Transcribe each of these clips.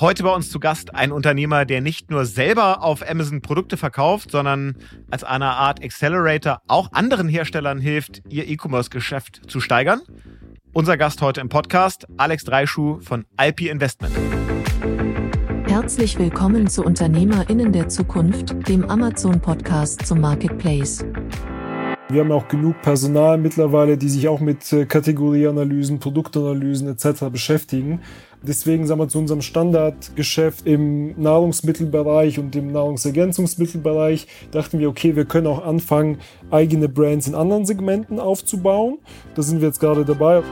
Heute bei uns zu Gast ein Unternehmer, der nicht nur selber auf Amazon Produkte verkauft, sondern als eine Art Accelerator auch anderen Herstellern hilft, ihr E-Commerce-Geschäft zu steigern. Unser Gast heute im Podcast, Alex Dreischuh von Alpi Investment. Herzlich willkommen zu UnternehmerInnen der Zukunft, dem Amazon-Podcast zum Marketplace. Wir haben auch genug Personal mittlerweile, die sich auch mit äh, Kategorieanalysen, Produktanalysen etc. beschäftigen. Deswegen sagen wir zu unserem Standardgeschäft im Nahrungsmittelbereich und im Nahrungsergänzungsmittelbereich dachten wir, okay, wir können auch anfangen, eigene Brands in anderen Segmenten aufzubauen. Da sind wir jetzt gerade dabei.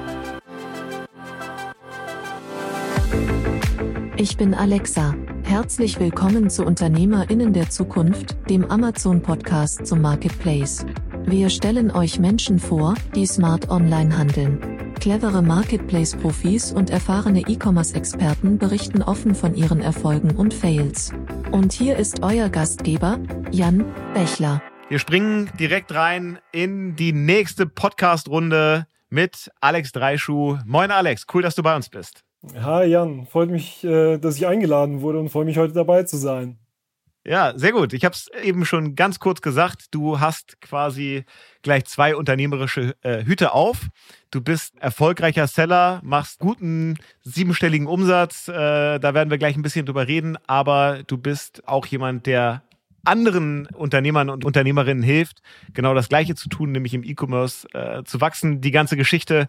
Ich bin Alexa. Herzlich willkommen zu Unternehmerinnen der Zukunft, dem Amazon-Podcast zum Marketplace. Wir stellen euch Menschen vor, die smart online handeln. Clevere Marketplace-Profis und erfahrene E-Commerce-Experten berichten offen von ihren Erfolgen und Fails. Und hier ist euer Gastgeber, Jan Bechler. Wir springen direkt rein in die nächste Podcast-Runde mit Alex Dreischuh. Moin Alex, cool, dass du bei uns bist. Hi Jan, freut mich, äh, dass ich eingeladen wurde und freue mich heute dabei zu sein. Ja, sehr gut. Ich habe es eben schon ganz kurz gesagt. Du hast quasi gleich zwei unternehmerische äh, Hüte auf. Du bist erfolgreicher Seller, machst guten siebenstelligen Umsatz. Äh, da werden wir gleich ein bisschen drüber reden. Aber du bist auch jemand, der anderen Unternehmern und Unternehmerinnen hilft, genau das Gleiche zu tun, nämlich im E-Commerce äh, zu wachsen. Die ganze Geschichte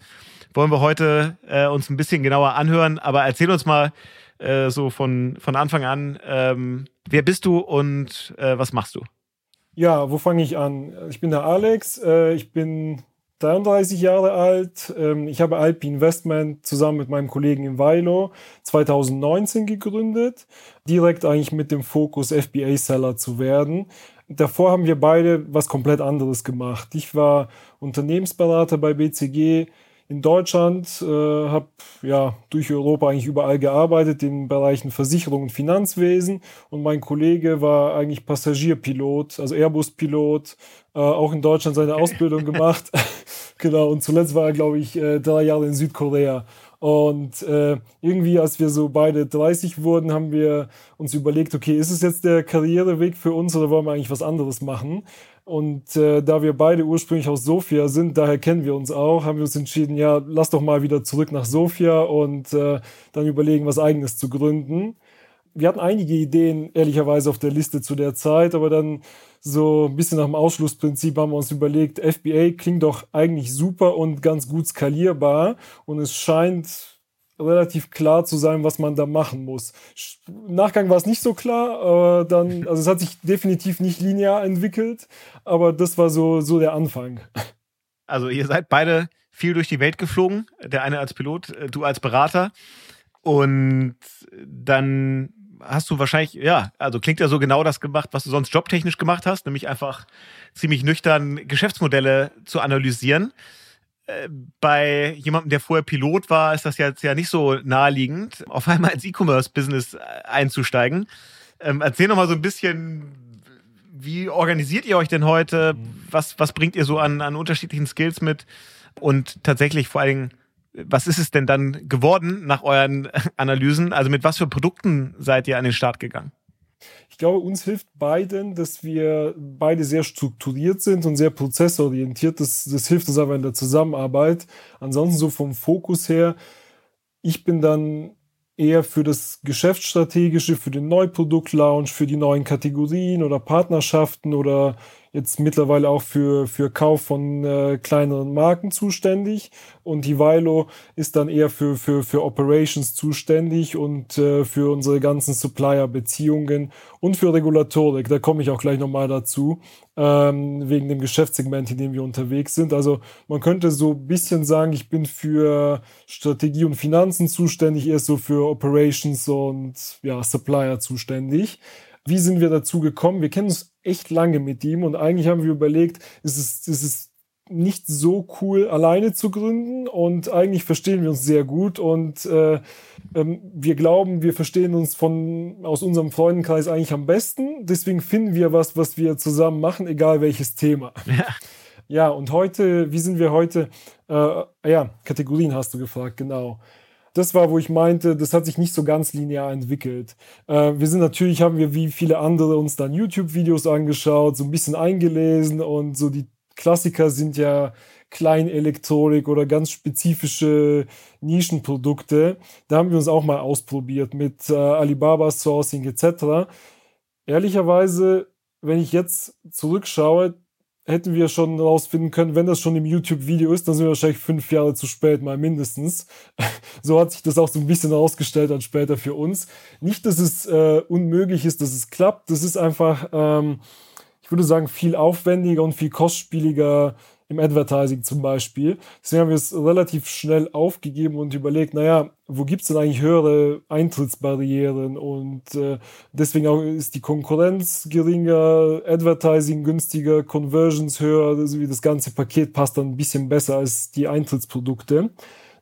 wollen wir heute äh, uns ein bisschen genauer anhören. Aber erzähl uns mal äh, so von, von Anfang an, ähm, wer bist du und äh, was machst du? Ja, wo fange ich an? Ich bin der Alex, äh, ich bin 33 Jahre alt. Ähm, ich habe Alpi Investment zusammen mit meinem Kollegen in Weilo 2019 gegründet, direkt eigentlich mit dem Fokus FBA-Seller zu werden. Davor haben wir beide was komplett anderes gemacht. Ich war Unternehmensberater bei BCG, in Deutschland, äh, habe ja durch Europa eigentlich überall gearbeitet, in Bereichen Versicherung und Finanzwesen. Und mein Kollege war eigentlich Passagierpilot, also Airbus-Pilot, äh, auch in Deutschland seine Ausbildung gemacht. genau, und zuletzt war er, glaube ich, äh, drei Jahre in Südkorea. Und äh, irgendwie, als wir so beide 30 wurden, haben wir uns überlegt, okay, ist es jetzt der Karriereweg für uns oder wollen wir eigentlich was anderes machen? Und äh, da wir beide ursprünglich aus Sofia sind, daher kennen wir uns auch, haben wir uns entschieden, ja, lass doch mal wieder zurück nach Sofia und äh, dann überlegen, was eigenes zu gründen. Wir hatten einige Ideen, ehrlicherweise, auf der Liste zu der Zeit, aber dann so ein bisschen nach dem Ausschlussprinzip haben wir uns überlegt, FBA klingt doch eigentlich super und ganz gut skalierbar und es scheint relativ klar zu sein, was man da machen muss. Im Nachgang war es nicht so klar, aber dann, also es hat sich definitiv nicht linear entwickelt, aber das war so, so der Anfang. Also ihr seid beide viel durch die Welt geflogen, der eine als Pilot, äh, du als Berater. Und dann hast du wahrscheinlich, ja, also klingt ja so genau das gemacht, was du sonst jobtechnisch gemacht hast, nämlich einfach ziemlich nüchtern Geschäftsmodelle zu analysieren. Bei jemandem, der vorher Pilot war, ist das jetzt ja nicht so naheliegend, auf einmal ins E-Commerce-Business äh, einzusteigen. Ähm, erzähl noch mal so ein bisschen, wie organisiert ihr euch denn heute? Was, was bringt ihr so an, an unterschiedlichen Skills mit? Und tatsächlich vor allen Dingen, was ist es denn dann geworden nach euren Analysen? Also mit was für Produkten seid ihr an den Start gegangen? Ich glaube, uns hilft beiden, dass wir beide sehr strukturiert sind und sehr prozessorientiert. Das, das hilft uns aber in der Zusammenarbeit. Ansonsten so vom Fokus her, ich bin dann eher für das Geschäftsstrategische, für den Neuproduktlaunch, für die neuen Kategorien oder Partnerschaften oder jetzt mittlerweile auch für, für Kauf von äh, kleineren Marken zuständig und die Vilo ist dann eher für, für, für Operations zuständig und äh, für unsere ganzen Supplier-Beziehungen und für Regulatorik. Da komme ich auch gleich nochmal dazu, ähm, wegen dem Geschäftssegment, in dem wir unterwegs sind. Also man könnte so ein bisschen sagen, ich bin für Strategie und Finanzen zuständig, erst so für Operations und ja, Supplier zuständig. Wie sind wir dazu gekommen? Wir kennen uns echt lange mit ihm und eigentlich haben wir überlegt, es ist, es ist nicht so cool, alleine zu gründen und eigentlich verstehen wir uns sehr gut und äh, ähm, wir glauben, wir verstehen uns von aus unserem Freundenkreis eigentlich am besten. Deswegen finden wir was, was wir zusammen machen, egal welches Thema. Ja, ja und heute, wie sind wir heute? Äh, ja, Kategorien hast du gefragt, genau. das war, wo ich meinte, das hat sich nicht so ganz linear entwickelt. Äh, wir sind natürlich, haben wir wie viele andere uns dann YouTube-Videos angeschaut, so ein bisschen eingelesen und so die Klassiker sind ja Kleinelektronik oder ganz spezifische Nischenprodukte. Da haben wir uns auch mal ausprobiert mit äh, Alibaba Sourcing etc. Ehrlicherweise, wenn ich jetzt zurückschaue, hätten wir schon rausfinden können, wenn das schon im YouTube-Video ist, dann sind wir wahrscheinlich fünf Jahre zu spät, mal mindestens. so hat sich das auch so ein bisschen herausgestellt dann später für uns. Nicht, dass es äh, unmöglich ist, dass es klappt. Das ist einfach, ähm, ich würde sagen, viel aufwendiger und viel kostspieliger im Advertising zum Beispiel. Deswegen haben wir es relativ schnell aufgegeben und überlegt, naja, wo gibt es denn eigentlich höhere Eintrittsbarrieren? Und äh, deswegen auch ist die Konkurrenz geringer, Advertising günstiger, Conversions höher, also wie das ganze Paket passt dann ein bisschen besser als die Eintrittsprodukte.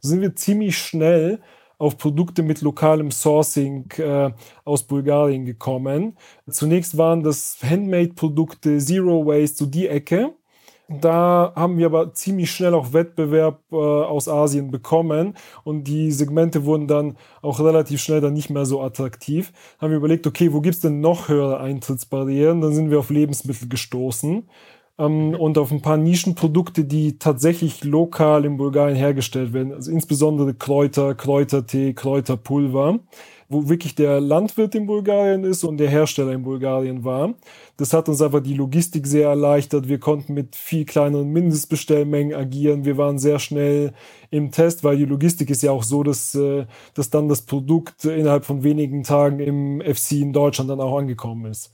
So sind wir ziemlich schnell auf Produkte mit lokalem Sourcing äh, aus Bulgarien gekommen. Zunächst waren das Handmade-Produkte, Zero Waste, so die Ecke. Da haben wir aber ziemlich schnell auch Wettbewerb äh, aus Asien bekommen und die Segmente wurden dann auch relativ schnell dann nicht mehr so attraktiv. Haben wir überlegt, okay, wo gibt's denn noch höhere Eintrittsbarrieren? Dann sind wir auf Lebensmittel gestoßen ähm, und auf ein paar Nischenprodukte, die tatsächlich lokal in Bulgarien hergestellt werden. Also insbesondere Kräuter, Kräutertee, Kräuterpulver wo wirklich der Landwirt in Bulgarien ist und der Hersteller in Bulgarien war. Das hat uns einfach die Logistik sehr erleichtert. Wir konnten mit viel kleineren Mindestbestellmengen agieren. Wir waren sehr schnell im Test, weil die Logistik ist ja auch so, dass, äh, dass dann das Produkt innerhalb von wenigen Tagen im FC in Deutschland dann auch angekommen ist.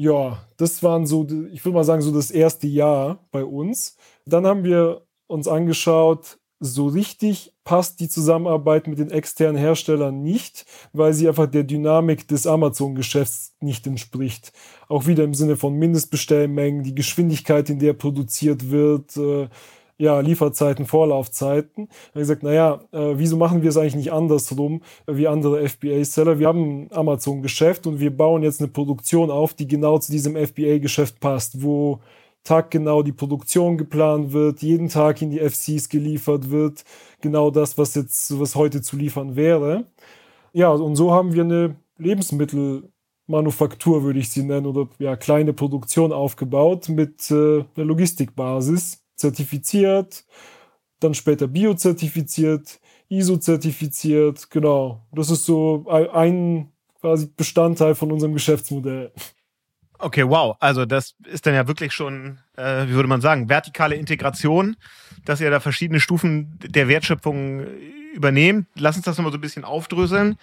Ja, das waren so, ich würde mal sagen, so das erste Jahr bei uns. Dann haben wir uns angeschaut, so richtig passt die Zusammenarbeit mit den externen Herstellern nicht, weil sie einfach der Dynamik des Amazon-Geschäfts nicht entspricht. Auch wieder im Sinne von Mindestbestellmengen, die Geschwindigkeit, in der produziert wird, äh, ja, Lieferzeiten, Vorlaufzeiten. Da habe ich gesagt, naja, äh, wieso machen wir es eigentlich nicht andersrum wie andere FBA-Seller? Wir haben ein Amazon-Geschäft und wir bauen jetzt eine Produktion auf, die genau zu diesem FBA-Geschäft passt, wo taggenau die Produktion geplant wird, jeden Tag in die FCs geliefert wird, genau das, was jetzt, was heute zu liefern wäre. Ja, und so haben wir eine Lebensmittelmanufaktur, würde ich sie nennen, oder ja, kleine Produktion aufgebaut mit äh, einer Logistikbasis, zertifiziert, dann später biozertifiziert, ISO-zertifiziert, genau. Das ist so ein quasi Bestandteil von unserem Geschäftsmodell. Okay, wow. Also das ist dann ja wirklich schon, äh, wie würde man sagen, vertikale Integration, dass ihr da verschiedene Stufen der Wertschöpfung übernehmt. Lass uns das nochmal so ein bisschen aufdröseln.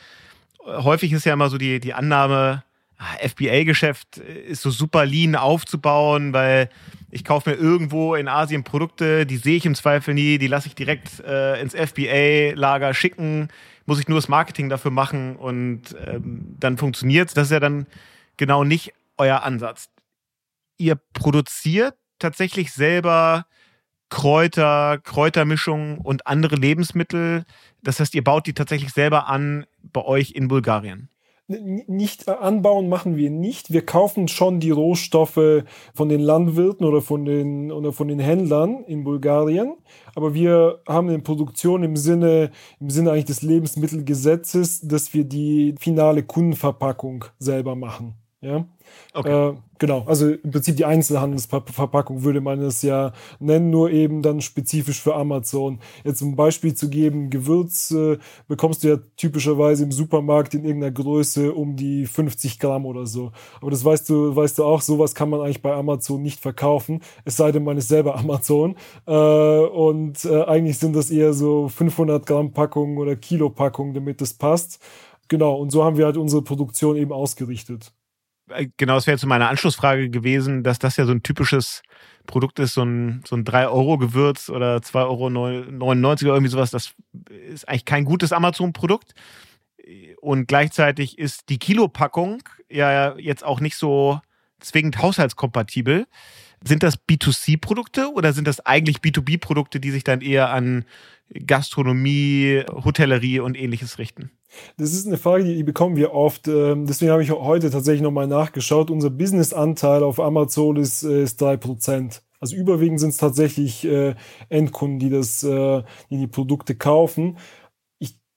Häufig ist ja immer so die, die Annahme, ah, FBA-Geschäft ist so super lean aufzubauen, weil ich kaufe mir irgendwo in Asien Produkte, die sehe ich im Zweifel nie, die lasse ich direkt äh, ins FBA-Lager schicken, muss ich nur das Marketing dafür machen und ähm, dann funktioniert's. Das ist ja dann genau nicht euer Ansatz? Ihr produziert tatsächlich selber Kräuter, Kräutermischungen und andere Lebensmittel. Das heißt, ihr baut die tatsächlich selber an bei euch in Bulgarien nicht anbauen machen wir nicht. Wir kaufen schon die Rohstoffe von den Landwirten oder von den, oder von den Händlern in Bulgarien. Aber wir haben eine Produktion im Sinne, im Sinne eigentlich des Lebensmittelgesetzes, dass wir die finale Kundenverpackung selber machen. Ja. Okay. Äh, genau, also im Prinzip die Einzelhandelsverpackung würde man es ja nennen, nur eben dann spezifisch für Amazon. Jetzt um ein Beispiel zu geben, Gewürz äh, bekommst du ja typischerweise im Supermarkt in irgendeiner Größe um die 50 Gramm oder so. Aber das weißt du, weißt du auch, sowas kann man eigentlich bei Amazon nicht verkaufen, es sei denn, man ist selber Amazon. Äh, und äh, eigentlich sind das eher so 500 Gramm Packungen oder Kilo Packungen, damit das passt. Genau, und so haben wir halt unsere Produktion eben ausgerichtet. Äh, genau, das wäre jetzt meine Anschlussfrage gewesen, dass das ja so ein typisches Produkt ist, so ein, so ein 3-Euro-Gewürz oder 2,99 Euro oder irgendwie sowas. Das ist eigentlich kein gutes Amazon-Produkt. Und gleichzeitig ist die Kilopackung ja jetzt auch nicht so zwingend haushaltskompatibel. Sind das B2C-Produkte oder sind das eigentlich B2B-Produkte, die sich dann eher an Gastronomie, Hotellerie und ähnliches richten? Das ist eine Frage, die, bekommen wir oft. Ähm, deswegen habe ich heute tatsächlich nochmal nachgeschaut. Unser Business-Anteil auf Amazon ist, äh, ist 3%. Also überwiegend sind es tatsächlich äh, Endkunden, die das, äh, die die Produkte kaufen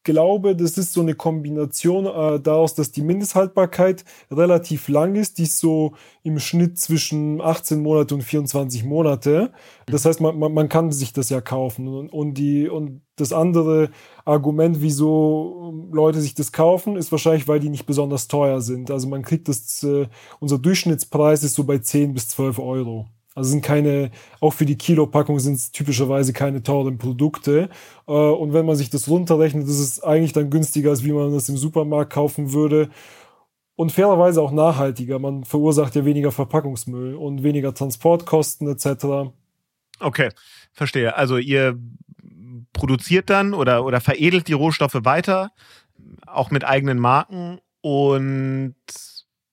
glaube, das ist so eine Kombination äh, daraus, dass die Mindesthaltbarkeit relativ lang ist, die ist so im Schnitt zwischen 18 Monate und 24 Monate. Das heißt, man, man, man kann sich das ja kaufen. Und, und, die, und das andere Argument, wieso Leute sich das kaufen, ist wahrscheinlich, weil die nicht besonders teuer sind. Also man kriegt das, äh, unser Durchschnittspreis ist so bei 10 bis 12 Euro. Also sind keine, auch für die Kilopackung sind es typischerweise keine teuren Produkte. Äh, und wenn man sich das runterrechnet, ist es eigentlich dann günstiger, als wie man das im Supermarkt kaufen würde. Und fairerweise auch nachhaltiger. Man verursacht ja weniger Verpackungsmüll und weniger Transportkosten etc. Okay, verstehe. Also ihr produziert dann oder, oder veredelt die Rohstoffe weiter, auch mit eigenen Marken und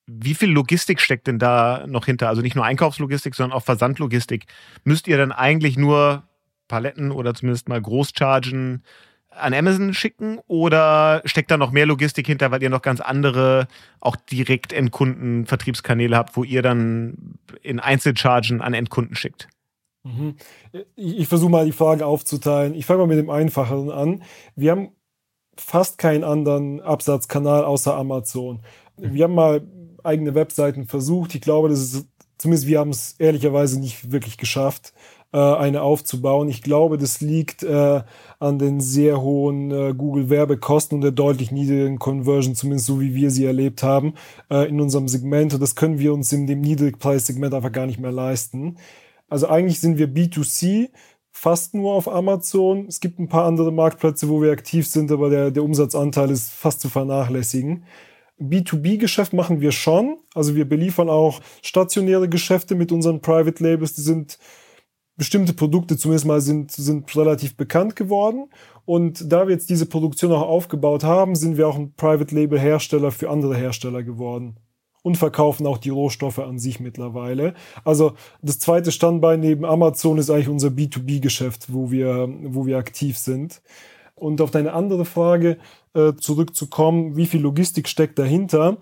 wie viel Logistik steckt denn da noch hinter? Also nicht nur Einkaufslogistik, sondern auch Versandlogistik. Müsst ihr dann eigentlich nur Paletten oder zumindest mal Großchargen an Amazon schicken oder steckt da noch mehr Logistik hinter, weil ihr noch ganz andere, auch direkt Endkunden Vertriebskanäle habt, wo ihr dann in Einzelchargen an Endkunden schickt? Mhm. Ich, ich versuche mal die Frage aufzuteilen. Ich fange mal mit dem Einfacheren an. Wir haben fast keinen anderen Absatzkanal außer Amazon. Wir haben mal eigene Webseiten versucht. Ich glaube, das ist, zumindest wir haben es ehrlicherweise nicht wirklich geschafft, äh, eine aufzubauen. Ich glaube, das liegt äh, an den sehr hohen äh, Google-Werbekosten und der deutlich niedrigen Conversion, zumindest so wie wir sie erlebt haben, äh, in unserem Segment. Und das können wir uns in dem Niedrigpreissegment einfach gar nicht mehr leisten. Also eigentlich sind wir B2C, fast nur auf Amazon. Es gibt ein paar andere Marktplätze, wo wir aktiv sind, aber der, der Umsatzanteil ist fast zu vernachlässigen. B2B-Geschäft machen wir schon. Also wir beliefern auch stationäre Geschäfte mit unseren Private Labels. Die sind bestimmte Produkte zumindest mal sind, sind relativ bekannt geworden. Und da wir jetzt diese Produktion auch aufgebaut haben, sind wir auch ein Private Label Hersteller für andere Hersteller geworden. Und verkaufen auch die Rohstoffe an sich mittlerweile. Also das zweite Standbein neben Amazon ist eigentlich unser B2B-Geschäft, wo wir, wo wir aktiv sind. Und auf deine andere Frage äh, zurückzukommen, wie viel Logistik steckt dahinter?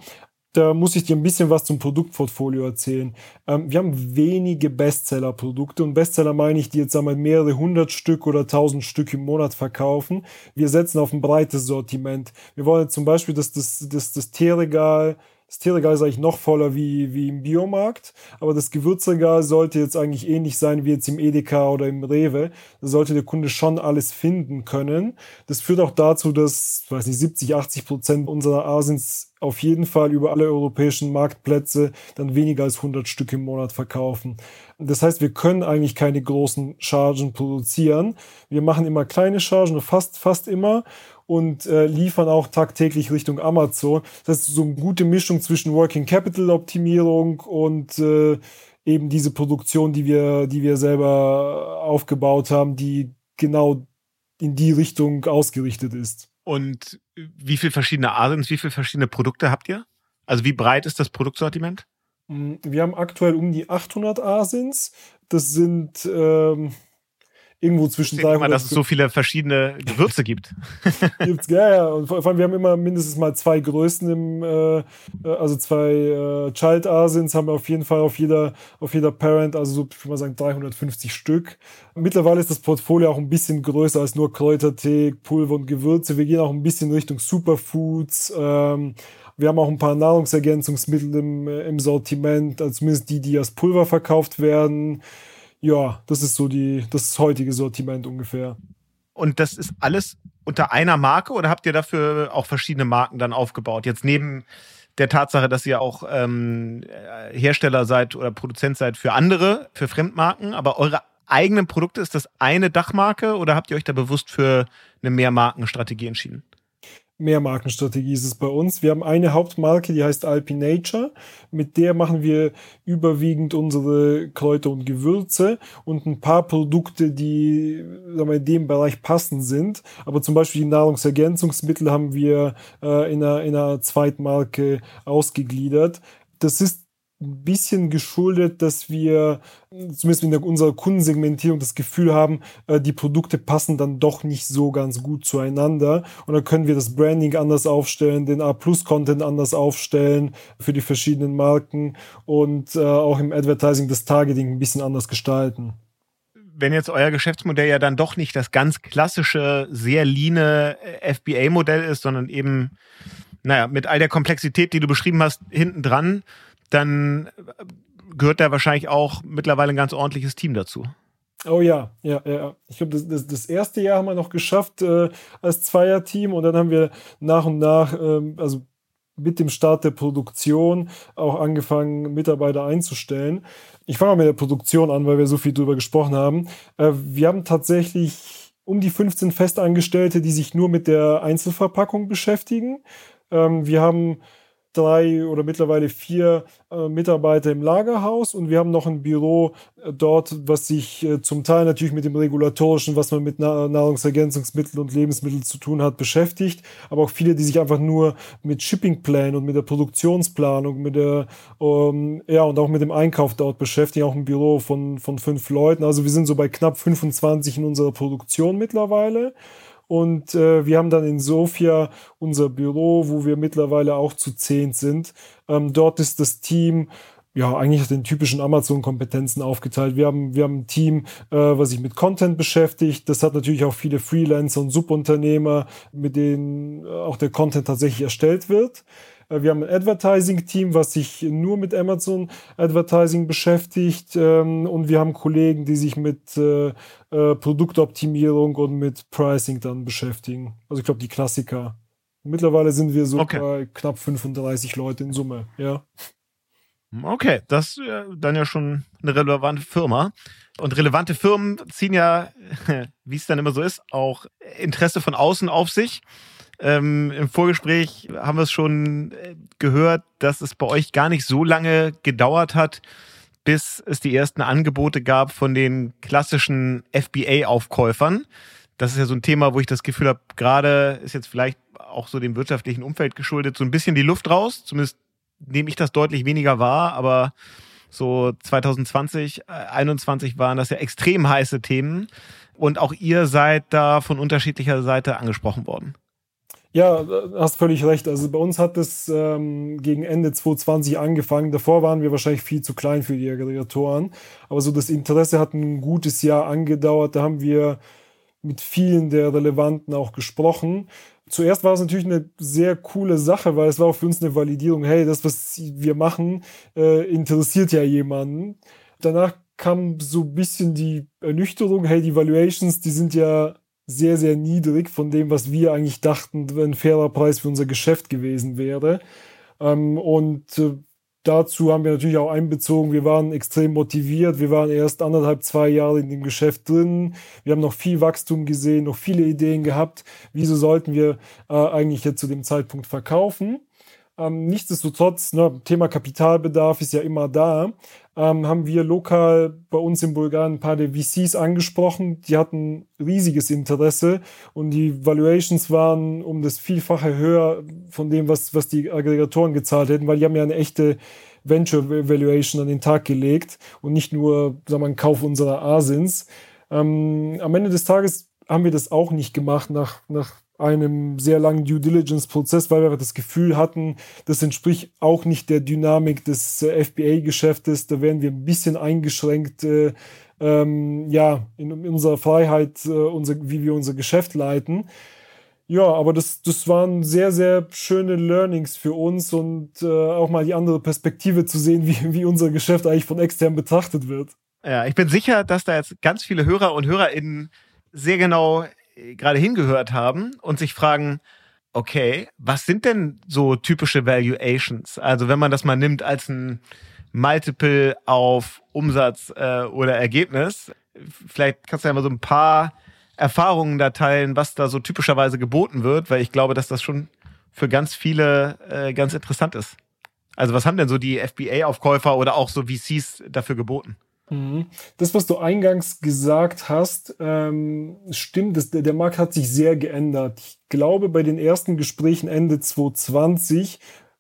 Da muss ich dir ein bisschen was zum Produktportfolio erzählen. Ähm, wir haben wenige Bestseller-Produkte und Bestseller meine ich, die jetzt einmal mehrere hundert Stück oder tausend Stück im Monat verkaufen. Wir setzen auf ein breites Sortiment. Wir wollen zum Beispiel, dass das, das, das Teeregal das Tierregal ist eigentlich noch voller wie, wie im Biomarkt, aber das Gewürzregal sollte jetzt eigentlich ähnlich sein wie jetzt im Edeka oder im Rewe. Da sollte der Kunde schon alles finden können. Das führt auch dazu, dass, weiß nicht, 70, 80 Prozent unserer Asins auf jeden Fall über alle europäischen Marktplätze dann weniger als 100 Stück im Monat verkaufen. Das heißt, wir können eigentlich keine großen Chargen produzieren. Wir machen immer kleine Chargen, fast, fast immer und äh, liefern auch tagtäglich Richtung Amazon. Das ist so eine gute Mischung zwischen Working Capital Optimierung und äh, eben diese Produktion, die wir, die wir selber aufgebaut haben, die genau in die Richtung ausgerichtet ist. Und wie viele verschiedene Asins, wie viele verschiedene Produkte habt ihr? Also wie breit ist das Produktsortiment? Mm, wir haben aktuell um die 800 Asins. Das sind ähm, irgendwo zwischen ich 300. Mal, dass es so viele verschiedene Gewürze gibt. Gibt's, ja, ja. Und vor allem, wir haben immer mindestens mal zwei Größen im, äh, äh, also zwei äh, Child Asins haben wir auf jeden Fall auf jeder, auf jeder Parent, also so, ich würde mal sagen, 350 Stück. Mittlerweile ist das Portfolio auch ein bisschen größer als nur Kräutertee, Pulver und Gewürze. Wir gehen auch ein bisschen Richtung Superfoods. Ähm, wir haben auch ein paar Nahrungsergänzungsmittel im, äh, im Sortiment, also zumindest die, die als Pulver verkauft werden ja, das ist so die, das heutige Sortiment ungefähr. Und das ist alles unter einer Marke oder habt ihr dafür auch verschiedene Marken dann aufgebaut? Jetzt neben der Tatsache, dass ihr auch ähm, Hersteller seid oder Produzent seid für andere, für Fremdmarken, aber eure eigenen Produkte, ist das eine Dachmarke oder habt ihr euch da bewusst für eine Mehrmarkenstrategie entschieden? Mehrmarkenstrategie ist es bei uns. Wir haben eine Hauptmarke, die heißt Alpinature. Mit der machen wir überwiegend unsere Kräuter und Gewürze und ein paar Produkte, die wir, in dem Bereich passend sind. Aber zum Beispiel die Nahrungsergänzungsmittel haben wir äh, in, einer, in einer Zweitmarke ausgegliedert. Das ist ein bisschen geschuldet, dass wir zumindest in unserer Kundensegmentierung das Gefühl haben, äh, die Produkte passen dann doch nicht so ganz gut zueinander. Und dann können wir das Branding anders aufstellen, den A-Plus-Content anders aufstellen für die verschiedenen Marken und äh, auch im Advertising das Targeting ein bisschen anders gestalten. wenn jetzt euer Geschäftsmodell ja dann doch nicht das ganz klassische, sehr leane äh, FBA-Modell ist, sondern eben, naja, mit all der Komplexität, die du beschrieben hast, hinten dran, dann gehört da wahrscheinlich auch mittlerweile ein ganz ordentliches Team dazu. Oh ja, ja, ja. Ich glaube, das, das, das erste Jahr haben wir noch geschafft äh, als Zweierteam und dann haben wir nach und nach, ähm, also mit dem Start der Produktion auch angefangen, Mitarbeiter einzustellen. Ich fange mal mit der Produktion an, weil wir so viel drüber gesprochen haben. Äh, wir haben tatsächlich um die 15 Festangestellte, die sich nur mit der Einzelverpackung beschäftigen. Ähm, wir haben drei oder mittlerweile vier äh, Mitarbeiter im Lagerhaus und wir haben noch ein Büro äh, dort, was sich äh, zum Teil natürlich mit dem regulatorischen, was man mit Na Nahrungsergänzungsmitteln und Lebensmitteln zu tun hat, beschäftigt, aber auch viele, die sich einfach nur mit Shippingplänen und mit der Produktionsplanung, mit der ähm, ja und auch mit dem Einkauf dort beschäftigen, auch ein Büro von von fünf Leuten. Also wir sind so bei knapp 25 in unserer Produktion mittlerweile. Und äh, wir haben dann in Sofia unser Büro, wo wir mittlerweile auch zu zehn sind. Ähm, dort ist das Team ja, eigentlich den typischen Amazon-Kompetenzen aufgeteilt. Wir haben, wir haben ein Team, äh, was sich mit Content beschäftigt. Das hat natürlich auch viele Freelancer und Subunternehmer, mit denen auch der Content tatsächlich erstellt wird. Äh, wir haben ein Advertising-Team, was sich nur mit Amazon Advertising beschäftigt. Ähm, und wir haben Kollegen, die sich mit äh, äh, Produktoptimierung und mit Pricing dann beschäftigen. Also ich glaube, die Klassiker. Mittlerweile sind wir so okay. bei knapp 35 Leute in Summe, ja. Okay, das ist dann ja schon eine relevante Firma. Und relevante Firmen ziehen ja, wie es dann immer so ist, auch Interesse von außen auf sich. Ähm, Im Vorgespräch haben wir es schon äh, gehört, dass es bei euch gar nicht so lange gedauert hat, bis es die ersten Angebote gab von den klassischen FBA-Aufkäufern. Das ist ja so ein Thema, wo ich das Gefühl habe, gerade ist jetzt vielleicht auch so dem wirtschaftlichen Umfeld geschuldet, so ein bisschen die Luft raus. Zumindest nehme ich das deutlich weniger wahr, aber so 2020, 2021 waren das ja extrem heiße Themen. Und auch ihr seid da von unterschiedlicher Seite angesprochen worden. Ja, hast völlig recht. Also bei uns hat es ähm, gegen Ende 2020 angefangen. Davor waren wir wahrscheinlich viel zu klein für die Aggregatoren. Aber so das Interesse hat ein gutes Jahr angedauert. Da haben wir mit vielen der Relevanten auch gesprochen. Zuerst war es natürlich eine sehr coole Sache, weil es war auch für uns eine Validierung, hey, das, was wir machen, äh, interessiert ja jemanden. Danach kam so ein bisschen die Ernüchterung, hey, die Valuations, die sind ja sehr, sehr niedrig von dem, was wir eigentlich dachten, ein fairer Preis für unser Geschäft gewesen wäre. Ähm, und äh, dazu haben wir natürlich auch einbezogen, wir waren extrem motiviert, wir waren erst anderthalb, zwei Jahre in dem Geschäft drin, wir haben noch viel Wachstum gesehen, noch viele Ideen gehabt, wieso sollten wir äh, eigentlich jetzt zu dem Zeitpunkt verkaufen. Ähm, nichtsdestotrotz, ne, Thema Kapitalbedarf ist ja immer da ähm, haben wir lokal bei uns in Bulgarien ein paar der VCs angesprochen. Die hatten riesiges Interesse und die Valuations waren um das Vielfache höher von dem, was, was die Aggregatoren gezahlt hätten, weil die haben ja eine echte Venture Valuation an den Tag gelegt und nicht nur, sagen wir mal, Kauf unserer Asins. Ähm, am Ende des Tages haben wir das auch nicht gemacht nach, nach einem sehr langen Due Diligence-Prozess, weil wir das Gefühl hatten, das entspricht auch nicht der Dynamik des äh, FBA-Geschäftes. Da werden wir ein bisschen eingeschränkt, äh, ähm, ja, in, in, unserer Freiheit, äh, unser, wie wir unser Geschäft leiten. Ja, aber das, das waren sehr, sehr schöne Learnings für uns und äh, auch mal die andere Perspektive zu sehen, wie, wie unser Geschäft eigentlich von extern betrachtet wird. Ja, ich bin sicher, dass da jetzt ganz viele Hörer und HörerInnen sehr genau gerade hingehört haben und sich fragen, okay, was sind denn so typische Valuations? Also wenn man das mal nimmt als ein Multiple auf Umsatz äh, oder Ergebnis, vielleicht kannst du ja mal so ein paar Erfahrungen da teilen, was da so typischerweise geboten wird, weil ich glaube, dass das schon für ganz viele äh, ganz interessant ist. Also was haben denn so die FBA-Aufkäufer oder auch so VCs dafür geboten? Mhm. Das, was du eingangs gesagt hast, ähm, stimmt. Das, der Markt hat sich sehr geändert. Ich glaube, bei den ersten Gesprächen Ende 2020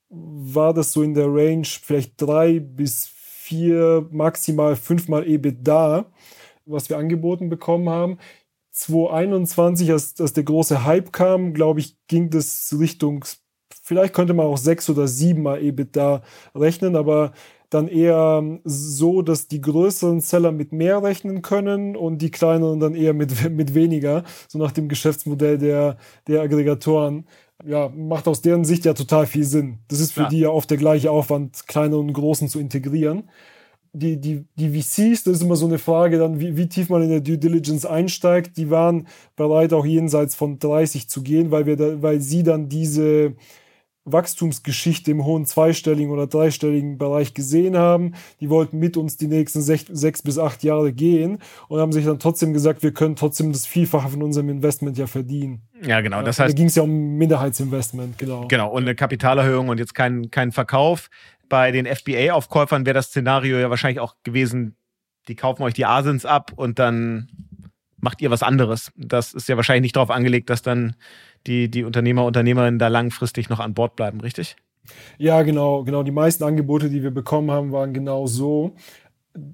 war das so in der Range vielleicht drei bis vier, maximal fünfmal EBITDA, was wir angeboten bekommen haben. 2021, als, als der große Hype kam, glaube ich, ging das Richtung, vielleicht könnte man auch sechs oder siebenmal EBITDA rechnen, aber dann eher so, dass die größeren Seller mit mehr rechnen können und die kleineren dann eher mit, mit weniger, so nach dem Geschäftsmodell der, der Aggregatoren. Ja, macht aus deren Sicht ja total viel Sinn. Das ist für ja. die ja oft der gleiche Aufwand, kleine und großen zu integrieren die, die, die VCs, das ist immer so eine Frage dann, wie, wie tief man in der Due Diligence einsteigt, die waren bereit, auch jenseits von 30 zu gehen, weil wir da, weil sie dann diese Wachstumsgeschichte im hohen zweistelligen oder dreistelligen Bereich gesehen haben. Die wollten mit uns die nächsten sech, sechs bis acht Jahre gehen und haben sich dann trotzdem gesagt, wir können trotzdem das Vielfache von unserem Investment ja verdienen. Ja, genau. Das heißt, da ging es ja um Minderheitsinvestment, genau. Genau, und eine Kapitalerhöhung und jetzt kein, kein Verkauf bei den FBA-Aufkäufern wäre das Szenario ja wahrscheinlich auch gewesen, die kaufen euch die Asins ab und dann macht ihr was anderes. Das ist ja wahrscheinlich nicht darauf angelegt, dass dann die, die Unternehmer, Unternehmerinnen da langfristig noch an Bord bleiben, richtig? Ja, genau, genau. Die meisten Angebote, die wir bekommen haben, waren genau so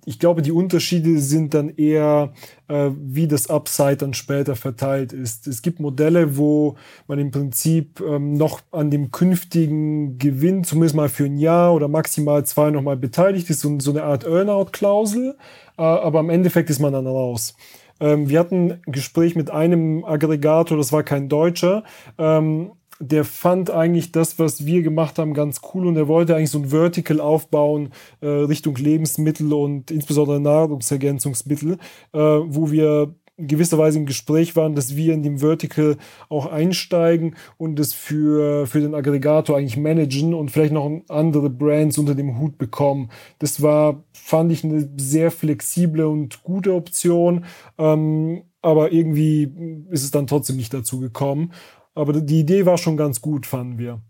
ich glaube, die Unterschiede sind dann eher, äh, wie das Upside dann später verteilt ist. Es gibt Modelle, wo man im Prinzip ähm, noch an dem künftigen Gewinn, zumindest mal für ein Jahr oder maximal zwei nochmal beteiligt ist, so, so eine Art Earnout-Klausel, äh, aber im Endeffekt ist man dann raus. Ähm, wir hatten ein Gespräch mit einem Aggregator, das war kein Deutscher, ähm, der fand eigentlich das, was wir gemacht haben, ganz cool und er wollte eigentlich so ein Vertical aufbauen äh, Richtung Lebensmittel und insbesondere Nahrungsergänzungsmittel, äh, wo wir gewisserweise im Gespräch waren, dass wir in dem Vertical auch einsteigen und das für, für den Aggregator eigentlich managen und vielleicht noch andere Brands unter dem Hut bekommen. Das war, fand ich, eine sehr flexible und gute Option. Ähm, aber irgendwie ist es dann trotzdem nicht dazu gekommen. Aber die Idee war schon ganz gut, fanden wir.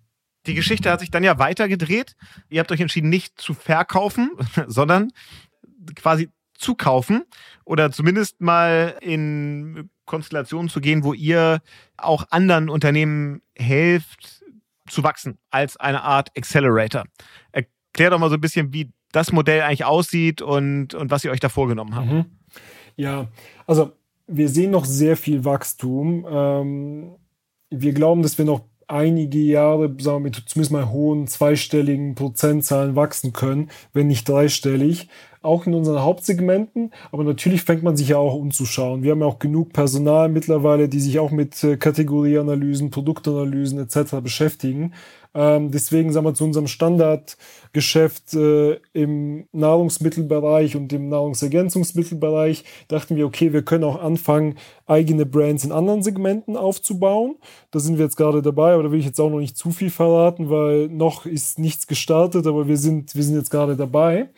Die Geschichte hat sich dann ja weitergedreht. Ihr habt euch entschieden, nicht zu verkaufen, sondern quasi zu kaufen oder zumindest mal in Konstellationen zu gehen, wo ihr auch anderen Unternehmen helft zu wachsen als eine Art Accelerator. Erklär doch mal so ein bisschen, wie das Modell eigentlich aussieht und, und was ihr euch da vorgenommen habt. Mhm. Ja, also wir sehen noch sehr viel Wachstum. Ähm, wir glauben, dass wir noch einige Jahre, sagen wir, mit zumindest mal hohen zweistelligen Prozentzahlen wachsen können, wenn nicht dreistellig. Auch in unseren Hauptsegmenten, aber natürlich fängt man sich ja auch umzuschauen. Wir haben ja auch genug Personal mittlerweile, die sich auch mit äh, Kategorieanalysen, Produktanalysen etc. beschäftigen. Ähm, deswegen sagen wir zu unserem Standardgeschäft äh, im Nahrungsmittelbereich und im Nahrungsergänzungsmittelbereich dachten wir, okay, wir können auch anfangen, eigene Brands in anderen Segmenten aufzubauen. Da sind wir jetzt gerade dabei, aber da will ich jetzt auch noch nicht zu viel verraten, weil noch ist nichts gestartet, aber wir sind, wir sind jetzt gerade dabei.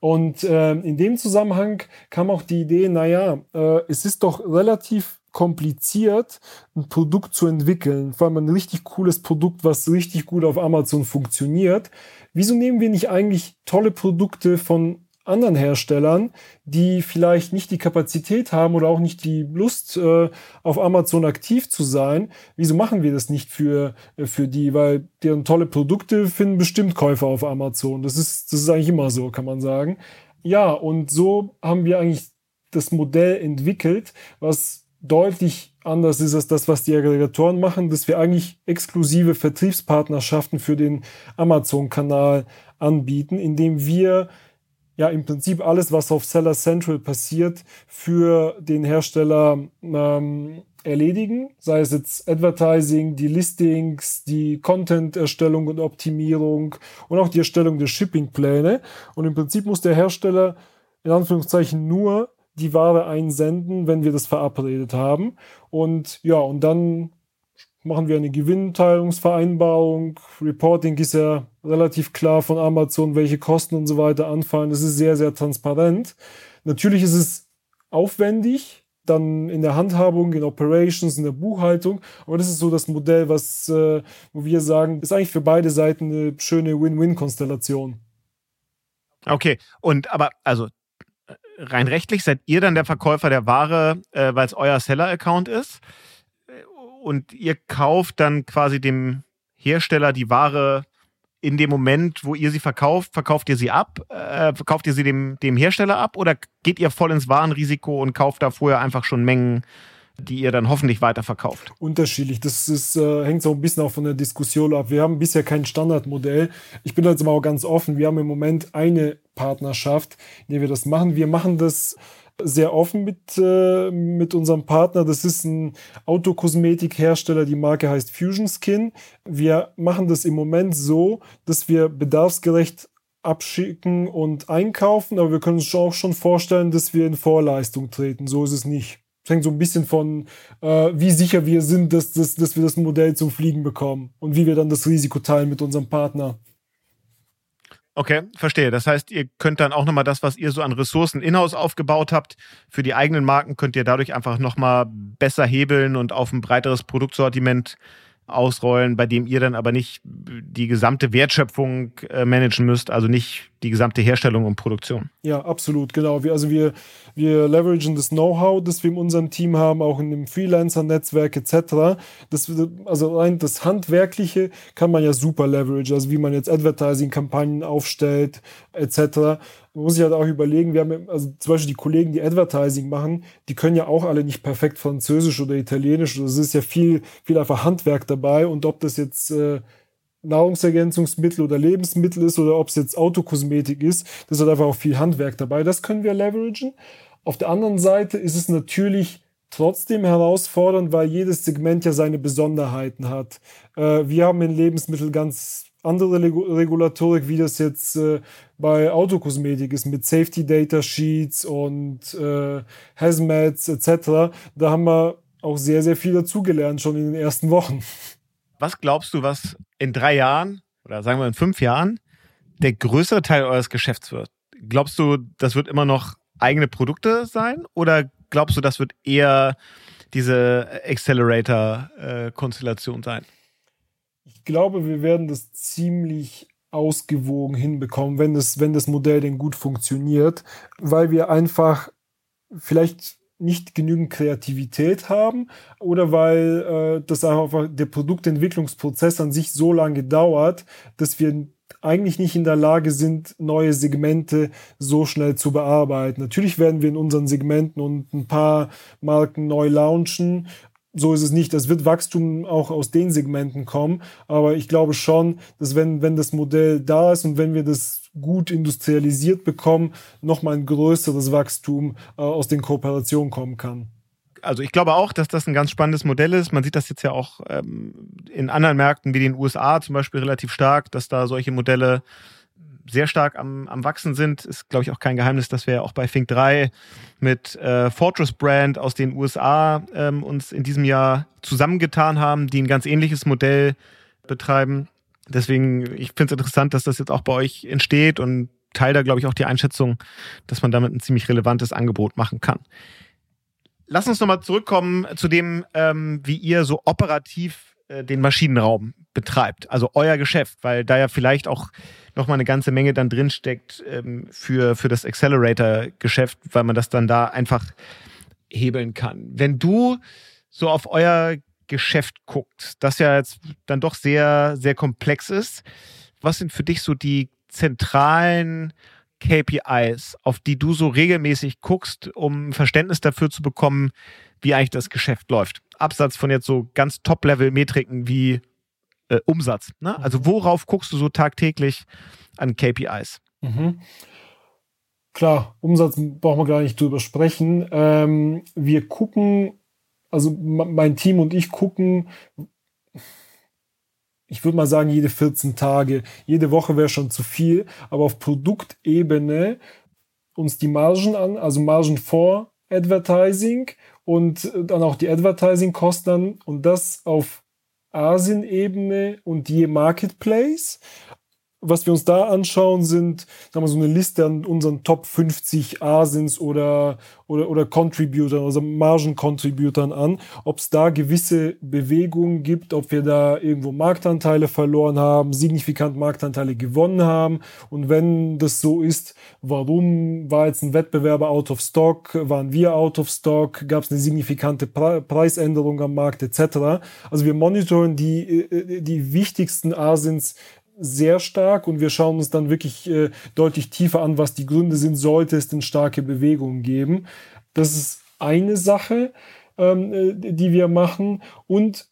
Und äh, in dem Zusammenhang kam auch die Idee, naja, äh, es ist doch relativ kompliziert, ein Produkt zu entwickeln, vor allem ein richtig cooles Produkt, was richtig gut auf Amazon funktioniert. Wieso nehmen wir nicht eigentlich tolle Produkte von anderen Herstellern, die vielleicht nicht die Kapazität haben oder auch nicht die Lust, äh, auf Amazon aktiv zu sein. Wieso machen wir das nicht für, äh, für die? Weil deren tolle Produkte finden bestimmt Käufer auf Amazon. Das ist, das ist eigentlich immer so, kann man sagen. Ja, und so haben wir eigentlich das Modell entwickelt, was deutlich anders ist als das, was die Aggregatoren machen, dass wir eigentlich exklusive Vertriebspartnerschaften für den Amazon-Kanal anbieten, indem wir ja im Prinzip alles, was auf Seller Central passiert, für den Hersteller ähm, erledigen, sei es jetzt Advertising, die Listings, die Content-Erstellung und Optimierung und auch die Erstellung der Shipping-Pläne. Und im Prinzip muss der Hersteller in Anführungszeichen nur die Ware einsenden, wenn wir das verabredet haben. Und ja, und dann machen wir eine Gewinnteilungsvereinbarung. Reporting ist ja relativ klar von Amazon, welche Kosten und so weiter anfallen. Das ist sehr, sehr transparent. Natürlich ist es aufwendig, dann in der Handhabung, in Operations, in der Buchhaltung. Aber das ist so das Modell, was, äh, wo wir sagen, ist eigentlich für beide Seiten eine schöne Win-Win-Konstellation. Okay, und aber also rein rechtlich seid ihr dann der Verkäufer der Ware, äh, weil es euer Seller-Account ist. Und ihr kauft dann quasi dem Hersteller die Ware in dem Moment, wo ihr sie verkauft, verkauft ihr sie ab? Äh, verkauft ihr sie dem, dem Hersteller ab oder geht ihr voll ins Warenrisiko und kauft da vorher einfach schon Mengen die ihr dann hoffentlich weiterverkauft? Unterschiedlich. Das ist, äh, hängt so ein bisschen auch von der Diskussion ab. Wir haben bisher kein Standardmodell. Ich bin jetzt mal auch ganz offen. Wir haben im Moment eine Partnerschaft, in der wir das machen. Wir machen das sehr offen mit, äh, mit unserem Partner. Das ist ein Autokosmetikhersteller. Die Marke heißt Fusion Skin. Wir machen das im Moment so, dass wir bedarfsgerecht abschicken und einkaufen, aber wir können uns auch schon vorstellen, dass wir in Vorleistung treten. So ist es nicht. Es hängt so ein bisschen von, äh, wie sicher wir sind, dass, dass, dass wir das Modell zum Fliegen bekommen und wie wir dann das Risiko teilen mit unserem Partner. Okay, verstehe. Das heißt, ihr könnt dann auch nochmal das, was ihr so an Ressourcen in-house aufgebaut habt, für die eigenen Marken könnt ihr dadurch einfach nochmal besser hebeln und auf ein breiteres Produktsortiment ausrollen, bei dem ihr dann aber nicht die gesamte Wertschöpfung äh, managen müsst, also nicht die gesamte Herstellung und Produktion. Ja, absolut, genau. Wir, also wir, wir leveragen das Know-how, das wir in unserem Team haben, auch in dem Freelancer-Netzwerk etc. Das, also rein das Handwerkliche kann man ja super leveragen, also wie man jetzt Advertising-Kampagnen aufstellt etc. Man muss sich halt auch überlegen, wir haben also zum Beispiel die Kollegen, die Advertising machen, die können ja auch alle nicht perfekt Französisch oder Italienisch. Es ist ja viel, viel einfach Handwerk dabei und ob das jetzt äh, Nahrungsergänzungsmittel oder Lebensmittel ist oder ob es jetzt Autokosmetik ist, das hat einfach auch viel Handwerk dabei. Das können wir leveragen. Auf der anderen Seite ist es natürlich trotzdem herausfordernd, weil jedes Segment ja seine Besonderheiten hat. Äh, wir haben in Lebensmitteln ganz andere Regulatorik, wie das jetzt äh, bei Autokosmetik ist, mit Safety Data Sheets und äh, Hazmats etc. Da haben wir auch sehr, sehr viel dazugelernt, schon in den ersten Wochen. Was glaubst du, was in drei Jahren oder sagen wir in fünf Jahren der größere Teil eures Geschäfts wird? Glaubst du, das wird immer noch eigene Produkte sein oder glaubst du, das wird eher diese Accelerator-Konstellation sein? Ich glaube, wir werden das ziemlich ausgewogen hinbekommen, wenn das, wenn das Modell denn gut funktioniert, weil wir einfach vielleicht nicht genügend Kreativität haben oder weil äh, das einfach der Produktentwicklungsprozess an sich so lange dauert, dass wir eigentlich nicht in der Lage sind, neue Segmente so schnell zu bearbeiten. Natürlich werden wir in unseren Segmenten und ein paar Marken neu launchen, so ist es nicht. Es wird Wachstum auch aus den Segmenten kommen. Aber ich glaube schon, dass wenn, wenn das Modell da ist und wenn wir das gut industrialisiert bekommen, nochmal ein größeres Wachstum äh, aus den Kooperationen kommen kann. Also ich glaube auch, dass das ein ganz spannendes Modell ist. Man sieht das jetzt ja auch ähm, in anderen Märkten wie den USA zum Beispiel relativ stark, dass da solche Modelle sehr stark am, am Wachsen sind. Ist, glaube ich, auch kein Geheimnis, dass wir auch bei Think 3 mit äh, Fortress Brand aus den USA ähm, uns in diesem Jahr zusammengetan haben, die ein ganz ähnliches Modell betreiben. Deswegen, ich finde es interessant, dass das jetzt auch bei euch entsteht und teile da, glaube ich, auch die Einschätzung, dass man damit ein ziemlich relevantes Angebot machen kann. Lass uns nochmal zurückkommen zu dem, ähm, wie ihr so operativ äh, den Maschinenraum betreibt, also euer Geschäft, weil da ja vielleicht auch nochmal eine ganze Menge dann drinsteckt ähm, für, für das Accelerator-Geschäft, weil man das dann da einfach hebeln kann. Wenn du so auf euer Geschäft guckst, das ja jetzt dann doch sehr, sehr komplex ist, was sind für dich so die zentralen KPIs, auf die du so regelmäßig guckst, um Verständnis dafür zu bekommen, wie eigentlich das Geschäft läuft? Absatz von jetzt so ganz Top-Level-Metriken wie äh, Umsatz. Ne? Also worauf guckst du so tagtäglich an KPIs? Mhm. Klar, Umsatz brauchen wir gar nicht drüber sprechen. Ähm, wir gucken, also mein Team und ich gucken, ich würde mal sagen, jede 14 Tage. Jede Woche wäre schon zu viel, aber auf Produktebene uns die Margen an, also Margen vor Advertising und dann auch die Advertising-Kosten und das auf Asien-Ebene und je Marketplace was wir uns da anschauen, sind sagen wir, so eine Liste an unseren Top 50 Asins oder, oder, oder Contributern, also Margen-Contributern an, ob es da gewisse Bewegungen gibt, ob wir da irgendwo Marktanteile verloren haben, signifikant Marktanteile gewonnen haben. Und wenn das so ist, warum war jetzt ein Wettbewerber out of stock, waren wir out of stock, gab es eine signifikante Pre Preisänderung am Markt etc. Also wir monitoren die, äh, die wichtigsten Asins sehr stark und wir schauen uns dann wirklich äh, deutlich tiefer an, was die Gründe sind, sollte es denn starke Bewegungen geben. Das ist eine Sache. ähm, äh, die wir machen und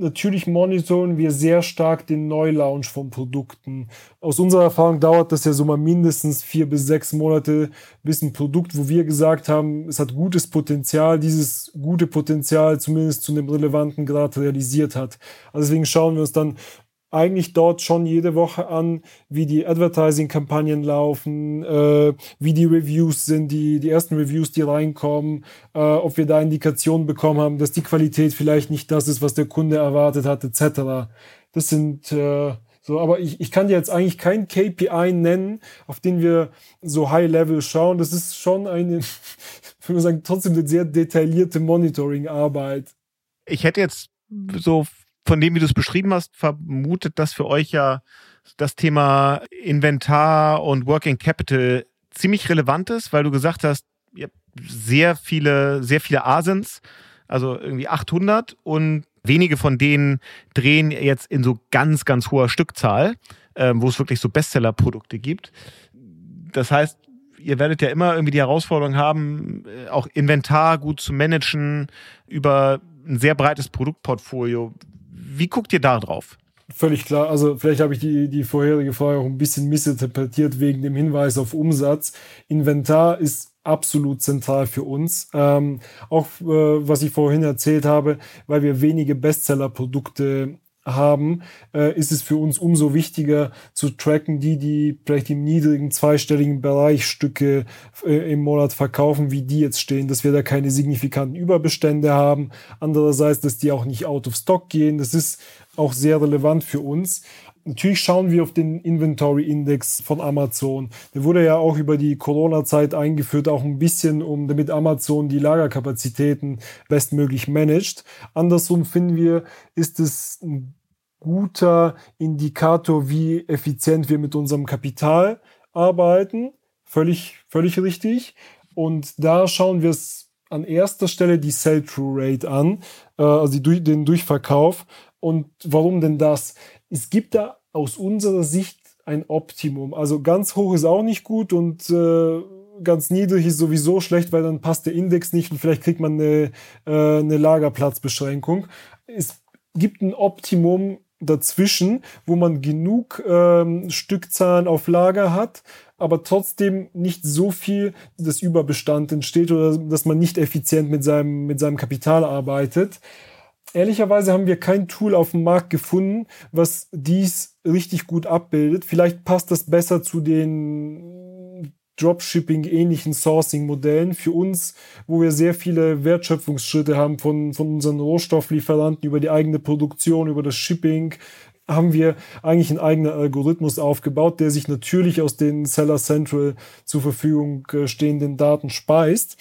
Natürlich monitoren wir sehr stark den Neulaunch von Produkten. Aus unserer Erfahrung dauert das ja so mal mindestens vier bis sechs Monate, bis ein Produkt, wo wir gesagt haben, es hat gutes Potenzial, dieses gute Potenzial zumindest zu einem relevanten Grad realisiert hat. Also deswegen schauen wir uns dann eigentlich dort schon jede Woche an, wie die Advertising-Kampagnen laufen, äh, wie die Reviews sind, die, die ersten Reviews, die reinkommen, äh, ob wir da Indikationen bekommen haben, dass die Qualität vielleicht nicht das ist, was der Kunde erwartet hat, etc. Das sind äh, so, aber ich, ich kann dir jetzt eigentlich kein KPI nennen, auf den wir so High-Level schauen. Das ist schon eine, ich würde sagen, trotzdem eine sehr detaillierte Monitoring-Arbeit. Ich hätte jetzt so von dem, wie du es beschrieben hast, vermutet, dass für euch ja das Thema Inventar und Working Capital ziemlich relevant ist, weil du gesagt hast, ihr habt sehr viele, sehr viele Asins, also irgendwie 800 und wenige von denen drehen jetzt in so ganz, ganz hoher Stückzahl, äh, wo es wirklich so Bestseller-Produkte gibt. Das heißt, ihr werdet ja immer irgendwie die Herausforderung haben, äh, auch Inventar gut zu managen über ein sehr breites Produktportfolio. Wie guckt ihr da drauf? Völlig klar. Also vielleicht habe ich die, die vorherige Frage auch ein bisschen missinterpretiert wegen dem Hinweis auf Umsatz. Inventar ist absolut zentral für uns. Ähm, auch äh, was ich vorhin erzählt habe, weil wir wenige Bestseller-Produkte haben, äh, ist es für uns umso wichtiger zu tracken, die, die vielleicht im niedrigen zweistelligen Bereich Stücke äh, im Monat verkaufen, wie die jetzt stehen, dass wir da keine signifikanten Überbestände haben. Andererseits, dass die auch nicht out of stock gehen. Das ist auch sehr relevant für uns. Natürlich schauen wir auf den Inventory Index von Amazon. Der wurde ja auch über die Corona-Zeit eingeführt, auch ein bisschen, um damit Amazon die Lagerkapazitäten bestmöglich managt. Andersrum finden wir, ist es ein guter Indikator, wie effizient wir mit unserem Kapital arbeiten. Völlig, völlig richtig. Und da schauen wir es an erster Stelle die Sell-Through-Rate an, äh, also den Durchverkauf. Und warum denn das? Es gibt da aus unserer Sicht ein Optimum. Also ganz hoch ist auch nicht gut und äh, ganz niedrig ist sowieso schlecht, weil dann passt der Index nicht und vielleicht kriegt man eine, äh, eine Lagerplatzbeschränkung. Es gibt ein Optimum dazwischen, wo man genug ähm, Stückzahlen auf Lager hat, aber trotzdem nicht so viel das Überbestand entsteht oder dass man nicht effizient mit seinem, mit seinem Kapital arbeitet. Ehrlicherweise haben wir kein Tool auf dem Markt gefunden, was dies richtig gut abbildet. Vielleicht passt das besser zu den Dropshipping-ähnlichen Sourcing-Modellen. Für uns, wo wir sehr viele Wertschöpfungsschritte haben von, von unseren Rohstofflieferanten über die eigene Produktion, über das Shipping, haben wir eigentlich einen eigenen Algorithmus aufgebaut, der sich natürlich aus den Seller Central zur Verfügung äh, stehenden Daten speist,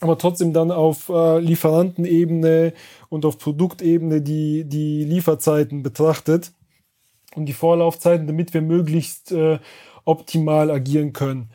aber trotzdem dann auf äh, Lieferantenebene und auf Produktebene die, die Lieferzeiten betrachtet und die Vorlaufzeiten, damit wir möglichst äh, optimal agieren können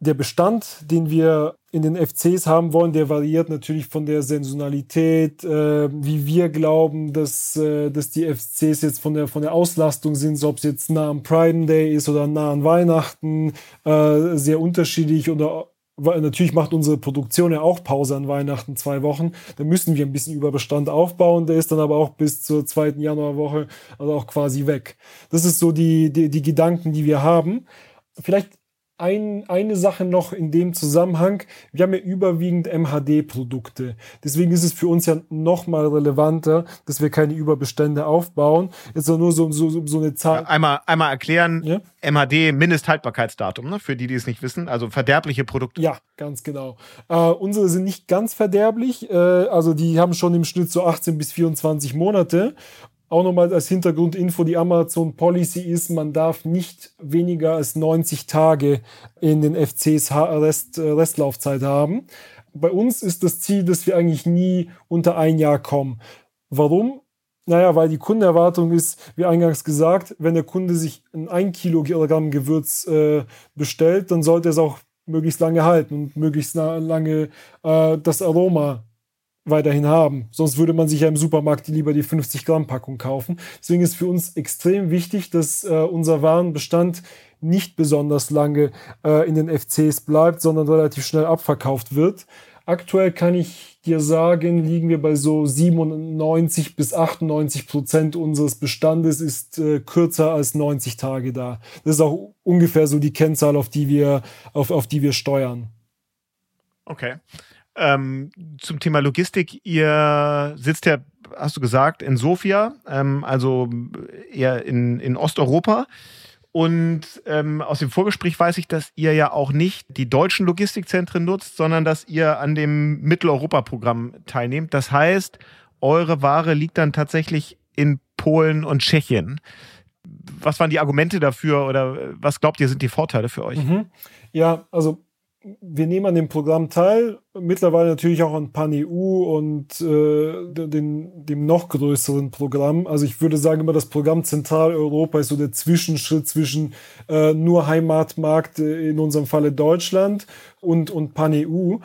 der Bestand, den wir in den FCs haben wollen, der variiert natürlich von der Saisonalität, äh, wie wir glauben, dass, äh, dass die FCs jetzt von der, von der Auslastung sind, so ob es jetzt nah am Prime Day ist oder nah an Weihnachten, äh, sehr unterschiedlich oder natürlich macht unsere Produktion ja auch Pause an Weihnachten zwei Wochen. Da müssen wir ein bisschen Überbestand aufbauen. Der ist dann aber auch bis zur zweiten Januarwoche also auch quasi weg. Das ist so die, die, die Gedanken, die wir haben. Vielleicht ein, eine Sache noch in dem Zusammenhang. Wir haben ja überwiegend MHD-Produkte. Deswegen ist es für uns ja noch mal relevanter, dass wir keine Überbestände aufbauen. Jetzt nur so, so, so eine Zahl. Ja, einmal, einmal erklären. Ja? MHD, Mindesthaltbarkeitsdatum, ne? für die, die es nicht wissen. Also verderbliche Produkte. Ja, ganz genau. Äh, unsere sind nicht ganz verderblich. Äh, also die haben schon im Schnitt so 18 bis 24 Monate auch nochmal als Hintergrundinfo, die Amazon Policy ist, man darf nicht weniger als 90 Tage in den FCs Rest, äh, Restlaufzeit haben. Bei uns ist das Ziel, dass wir eigentlich nie unter ein Jahr kommen. Warum? Naja, weil die Kundenerwartung ist, wie eingangs gesagt, wenn der Kunde sich ein 1 Kilogramm Gewürz äh, bestellt, dann sollte es auch möglichst lange halten und möglichst lange äh, das Aroma weiterhin haben. Sonst würde man sich ja im Supermarkt lieber die 50 Gramm Packung kaufen. Deswegen ist für uns extrem wichtig, dass äh, unser Warenbestand nicht besonders lange äh, in den FCs bleibt, sondern relativ schnell abverkauft wird. Aktuell kann ich dir sagen, liegen wir bei so 97 bis 98 Prozent unseres Bestandes ist äh, kürzer als 90 Tage da. Das ist auch ungefähr so die Kennzahl, auf die wir, auf, auf die wir steuern. Okay. Ähm, zum Thema Logistik, ihr sitzt ja, hast du gesagt, in Sofia, ähm, also eher in, in Osteuropa. Und ähm, aus dem Vorgespräch weiß ich, dass ihr ja auch nicht die deutschen Logistikzentren nutzt, sondern dass ihr an dem Mitteleuropa-Programm teilnehmt. Das heißt, eure Ware liegt dann tatsächlich in Polen und Tschechien. Was waren die Argumente dafür oder was glaubt ihr sind die Vorteile für euch? Mhm. Ja, also wir nehmen an dem Programm teil, mittlerweile natürlich auch an PanEU und äh, den, dem noch größeren Programm. Also ich würde sagen, immer das Programm Zentraleuropa ist so der Zwischenschritt zwischen äh, nur Heimatmarkt, äh, in unserem Falle Deutschland, und, und PanEU.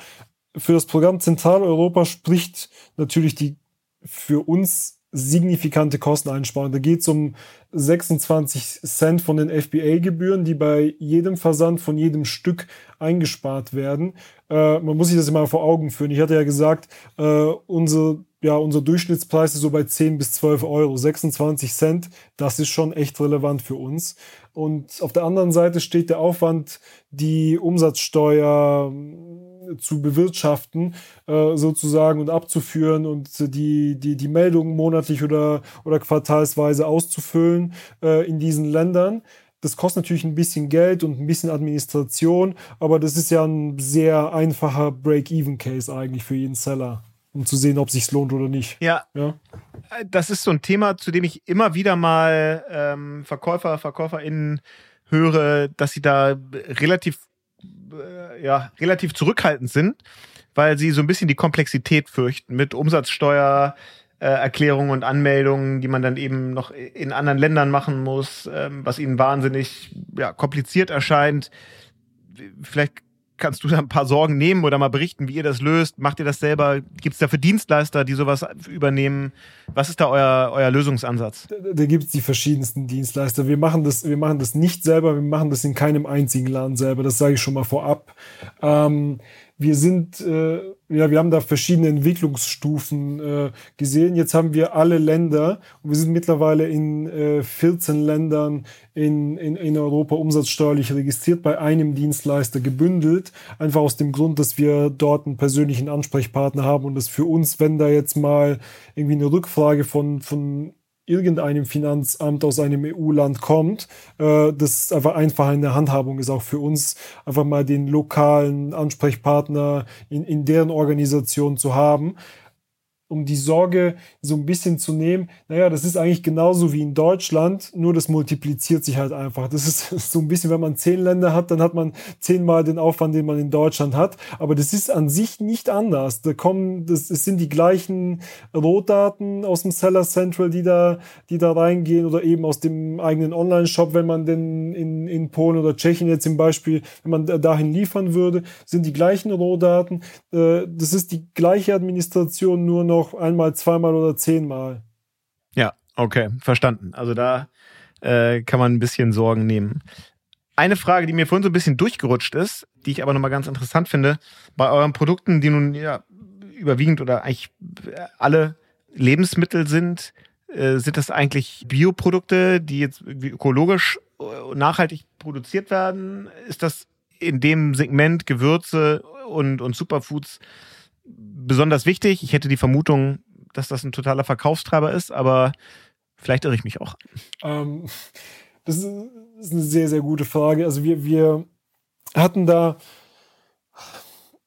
Für das Programm Zentraleuropa spricht natürlich die für uns signifikante Kosteneinsparung. Da geht es um 26 Cent von den FBA-Gebühren, die bei jedem Versand von jedem Stück eingespart werden. Äh, man muss sich das immer vor Augen führen. Ich hatte ja gesagt, äh, unsere, ja, unser Durchschnittspreis ist so bei 10 bis 12 Euro. 26 Cent, das ist schon echt relevant für uns. Und auf der anderen Seite steht der Aufwand, die Umsatzsteuer zu bewirtschaften, äh, sozusagen und abzuführen und die, die, die Meldungen monatlich oder, oder quartalsweise auszufüllen äh, in diesen Ländern. Das kostet natürlich ein bisschen Geld und ein bisschen Administration, aber das ist ja ein sehr einfacher Break-Even-Case eigentlich für jeden Seller, um zu sehen, ob es sich lohnt oder nicht. Ja. ja. Das ist so ein Thema, zu dem ich immer wieder mal ähm, Verkäufer, VerkäuferInnen höre, dass sie da relativ äh, ja, relativ zurückhaltend sind, weil sie so ein bisschen die Komplexität fürchten mit Umsatzsteuer, äh, Erklärungen und Anmeldungen, die man dann eben noch in anderen Ländern machen muss, ähm, was ihnen wahnsinnig ja, kompliziert erscheint. Vielleicht kannst du da ein paar Sorgen nehmen oder mal berichten, wie ihr das löst? Macht ihr das selber? Gibt es dafür Dienstleister, die sowas übernehmen? Was ist da euer, euer Lösungsansatz? Da, da gibt es die verschiedensten Dienstleister. Wir machen, das, wir machen das nicht selber, wir machen das in keinem einzigen Laden selber. Das sage ich schon mal vorab. Ähm, wir sind, äh, ja, wir haben da verschiedene Entwicklungsstufen äh, gesehen. Jetzt haben wir alle Länder und wir sind mittlerweile in äh, 14 Ländern in, in, in Europa umsatzsteuerlich registriert, bei einem Dienstleister gebündelt. Einfach aus dem Grund, dass wir dort einen persönlichen Ansprechpartner haben und das für uns, wenn da jetzt mal irgendwie eine Rückfrage von, von irgendeinem Finanzamt aus einem EU-Land kommt, äh, das einfach einfach in der Handhabung ist auch für uns, einfach mal den lokalen Ansprechpartner in, in deren Organisation zu haben um die Sorge so ein bisschen zu nehmen, naja, das ist eigentlich genauso wie in Deutschland, nur das multipliziert sich halt einfach. Das ist so ein bisschen, wenn man zehn Länder hat, dann hat man zehnmal den Aufwand, den man in Deutschland hat. Aber das ist an sich nicht anders. Da kommen, das, es sind die gleichen Rohdaten aus dem Seller Central, die da, die da reingehen oder eben aus dem eigenen Online-Shop, wenn man denn in, in Polen oder Tschechien jetzt zum Beispiel, wenn man dahin liefern würde, sind die gleichen Rohdaten. Äh, das ist die gleiche Administration, nur noch noch einmal, zweimal oder zehnmal. Ja, okay, verstanden. Also da äh, kann man ein bisschen Sorgen nehmen. Eine Frage, die mir vorhin so ein bisschen durchgerutscht ist, die ich aber nochmal ganz interessant finde, bei euren Produkten, die nun ja überwiegend oder eigentlich alle Lebensmittel sind, äh, sind das eigentlich Bioprodukte, die jetzt ökologisch äh, nachhaltig produziert werden? Ist das in dem Segment Gewürze und, und Superfoods besonders wichtig. Ich hätte die Vermutung, dass das ein totaler Verkaufstreiber ist, aber vielleicht irre ich mich auch. Ähm, das ist eine sehr, sehr gute Frage. Also wir, wir hatten da,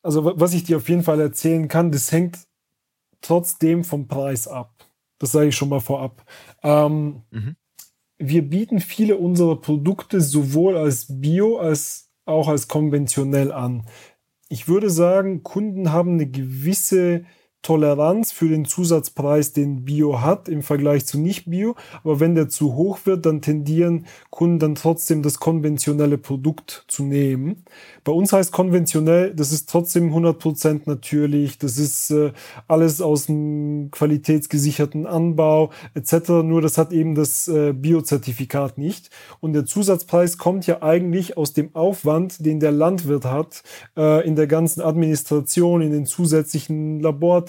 also was ich dir auf jeden Fall erzählen kann, das hängt trotzdem vom Preis ab. Das sage ich schon mal vorab. Ähm, mhm. Wir bieten viele unserer Produkte sowohl als Bio als auch als konventionell an ich würde sagen, Kunden haben eine gewisse Toleranz für den Zusatzpreis, den Bio hat im Vergleich zu Nicht-Bio. Aber wenn der zu hoch wird, dann tendieren Kunden dann trotzdem das konventionelle Produkt zu nehmen. Bei uns heißt konventionell, das ist trotzdem 100% natürlich, das ist äh, alles aus dem qualitätsgesicherten Anbau etc. Nur das hat eben das äh, Bio-Zertifikat nicht. Und der Zusatzpreis kommt ja eigentlich aus dem Aufwand, den der Landwirt hat, äh, in der ganzen Administration, in den zusätzlichen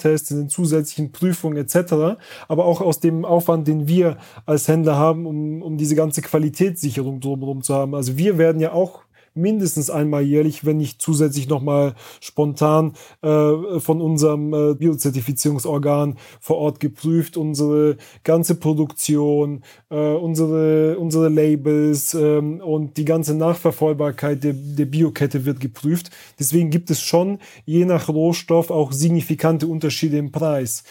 In den zusätzlichen Prüfungen etc. Aber auch aus dem Aufwand, den wir als Händler haben, um, um diese ganze Qualitätssicherung drumherum zu haben. Also wir werden ja auch mindestens einmal jährlich, wenn nicht zusätzlich nochmal spontan äh, von unserem äh, Biozertifizierungsorgan vor Ort geprüft. Unsere ganze Produktion, äh, unsere, unsere Labels äh, und die ganze Nachverfolgbarkeit der, der Biokette wird geprüft. Deswegen gibt es schon je nach Rohstoff auch signifikante Unterschiede im Preis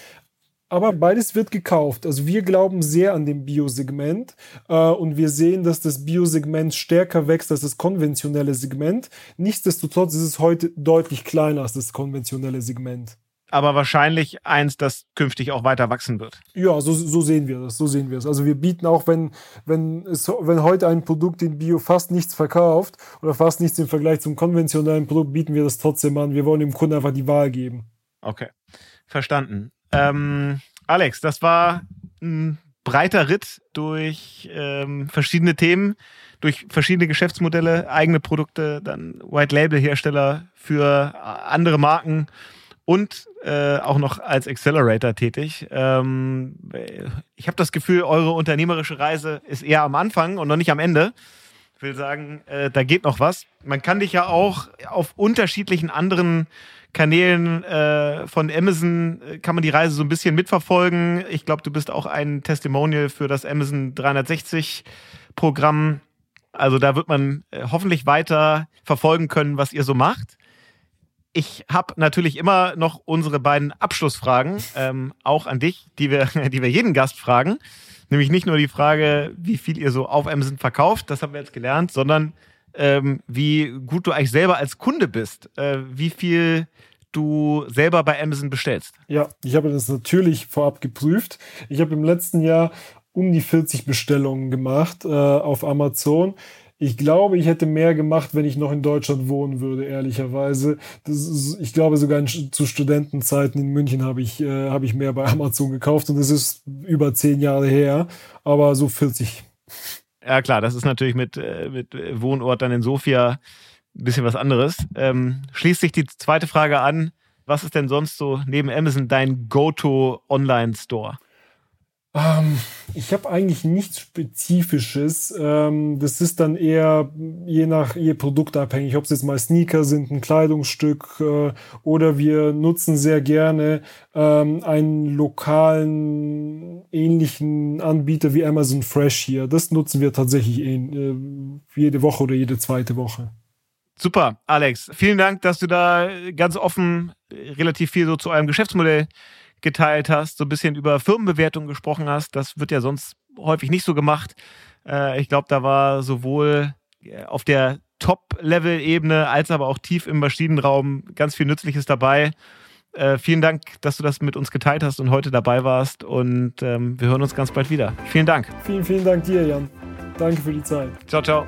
aber beides wird gekauft. Also wir glauben sehr an dem Biosegment äh, und wir sehen, dass das Biosegment stärker wächst als das konventionelle Segment. Nichtsdestotrotz ist es heute deutlich kleiner als das konventionelle Segment. Aber wahrscheinlich eins, das künftig auch weiter wachsen wird. Ja, so, so sehen wir das. So sehen wir es. Also wir bieten auch, wenn, wenn, es, wenn heute ein Produkt in Bio fast nichts verkauft oder fast nichts im Vergleich zum konventionellen Produkt, bieten wir das trotzdem an. Wir wollen dem Kunden einfach die Wahl geben. Okay, verstanden. Ähm, Alex, das war ein breiter Ritt durch ähm, verschiedene Themen, durch verschiedene Geschäftsmodelle, eigene Produkte, dann White-Label-Hersteller für andere Marken und äh, auch noch als Accelerator tätig. Ähm, ich habe das Gefühl, eure unternehmerische Reise ist eher am Anfang und noch nicht am Ende. Ich will sagen, äh, da geht noch was. Man kann dich ja auch auf unterschiedlichen anderen Kanälen äh, von Amazon äh, kann man die Reise so ein bisschen mitverfolgen. Ich glaube, du bist auch ein Testimonial für das Amazon 360 Programm. Also da wird man äh, hoffentlich weiter verfolgen können, was ihr so macht. Ich habe natürlich immer noch unsere beiden Abschlussfragen, ähm, auch an dich, die wir, die wir jeden Gast fragen. Nämlich nicht nur die Frage, wie viel ihr so auf Amazon verkauft, das haben wir jetzt gelernt, sondern ähm, wie gut du eigentlich selber als Kunde bist, äh, wie viel du selber bei Amazon bestellst. Ja, ich habe das natürlich vorab geprüft. Ich habe im letzten Jahr um die 40 Bestellungen gemacht äh, auf Amazon. Ich glaube, ich hätte mehr gemacht, wenn ich noch in Deutschland wohnen würde, ehrlicherweise. Ist, ich glaube, sogar in, zu Studentenzeiten in München habe ich, äh, habe ich mehr bei Amazon gekauft und das ist über zehn Jahre her, aber so 40. Ja klar, das ist natürlich mit, äh, mit Wohnort dann in Sofia ein bisschen was anderes. Ähm, schließt sich die zweite Frage an. Was ist denn sonst so neben Amazon dein Go-To-Online-Store? Ähm, ich habe eigentlich nichts Spezifisches. Ähm, das ist dann eher je nach je Produkt abhängig, ob es jetzt mal Sneaker sind, ein Kleidungsstück äh, oder wir nutzen sehr gerne ähm, einen lokalen ähnlichen Anbieter wie Amazon Fresh hier. Das nutzen wir tatsächlich äh, jede Woche oder jede zweite Woche. Super, Alex. Vielen Dank, dass du da ganz offen relativ viel so zu eurem Geschäftsmodell geteilt hast, so ein bisschen über Firmenbewertung gesprochen hast. Das wird ja sonst häufig nicht so gemacht. Äh, ich glaube, da war sowohl äh, auf der Top-Level-Ebene als aber auch tief im Maschinenraum ganz viel Nützliches dabei. Äh, vielen Dank, dass du das mit uns geteilt hast und heute dabei warst. Und ähm, wir hören uns ganz bald wieder. Vielen Dank. Vielen, vielen Dank dir, Jan. Danke für die Zeit. Ciao, ciao.